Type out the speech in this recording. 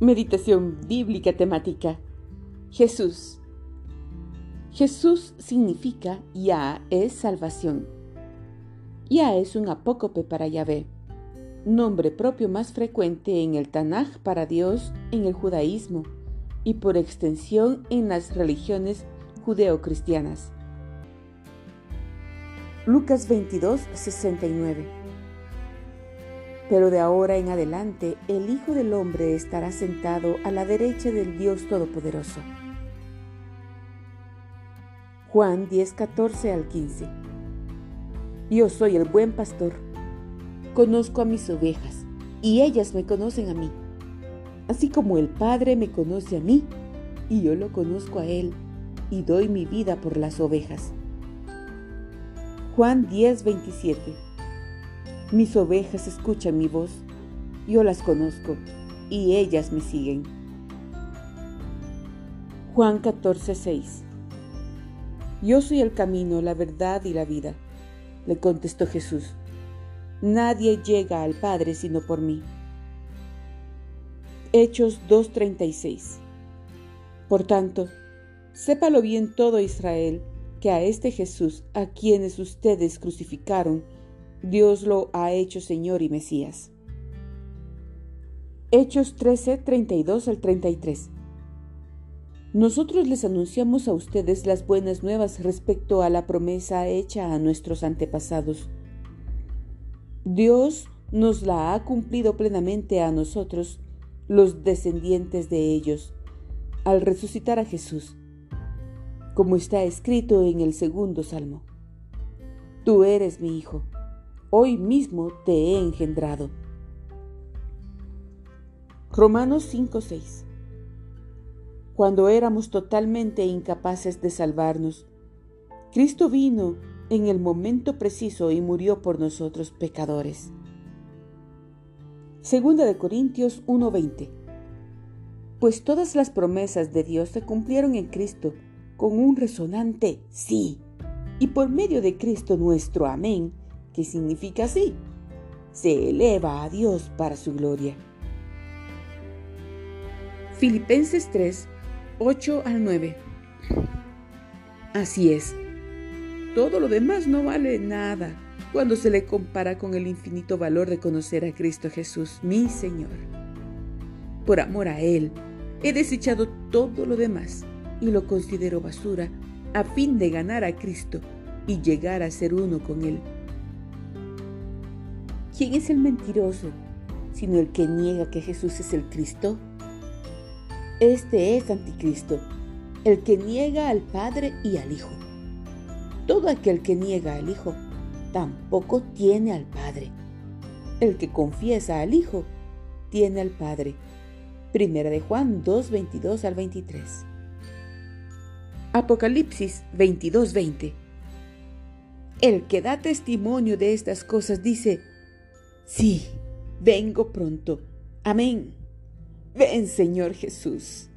Meditación bíblica temática. Jesús. Jesús significa Ya es salvación. Ya es un apócope para Yahvé, nombre propio más frecuente en el Tanaj para Dios en el judaísmo y por extensión en las religiones judeocristianas. Lucas 22, 69 pero de ahora en adelante el Hijo del Hombre estará sentado a la derecha del Dios Todopoderoso. Juan 10, 14 al 15. Yo soy el buen pastor. Conozco a mis ovejas y ellas me conocen a mí. Así como el Padre me conoce a mí y yo lo conozco a Él y doy mi vida por las ovejas. Juan 10, 27. Mis ovejas escuchan mi voz, yo las conozco y ellas me siguen. Juan 14, 6 Yo soy el camino, la verdad y la vida, le contestó Jesús. Nadie llega al Padre sino por mí. Hechos 2.36 Por tanto, sépalo bien todo Israel, que a este Jesús, a quienes ustedes crucificaron, Dios lo ha hecho Señor y Mesías. Hechos 13, 32 al 33. Nosotros les anunciamos a ustedes las buenas nuevas respecto a la promesa hecha a nuestros antepasados. Dios nos la ha cumplido plenamente a nosotros, los descendientes de ellos, al resucitar a Jesús, como está escrito en el segundo salmo. Tú eres mi hijo hoy mismo te he engendrado. Romanos 5:6 Cuando éramos totalmente incapaces de salvarnos, Cristo vino en el momento preciso y murió por nosotros pecadores. Segunda de Corintios 1:20 Pues todas las promesas de Dios se cumplieron en Cristo con un resonante sí, y por medio de Cristo nuestro amén ¿Qué significa así, se eleva a Dios para su gloria. Filipenses 3, 8 al 9. Así es, todo lo demás no vale nada cuando se le compara con el infinito valor de conocer a Cristo Jesús, mi Señor. Por amor a Él, he desechado todo lo demás y lo considero basura a fin de ganar a Cristo y llegar a ser uno con Él ¿Quién es el mentiroso sino el que niega que Jesús es el Cristo? Este es anticristo, el que niega al Padre y al Hijo. Todo aquel que niega al Hijo tampoco tiene al Padre. El que confiesa al Hijo tiene al Padre. Primera de Juan 2, 22 al 23. Apocalipsis 22, 20. El que da testimonio de estas cosas dice, Sí, vengo pronto. Amén. Ven, Señor Jesús.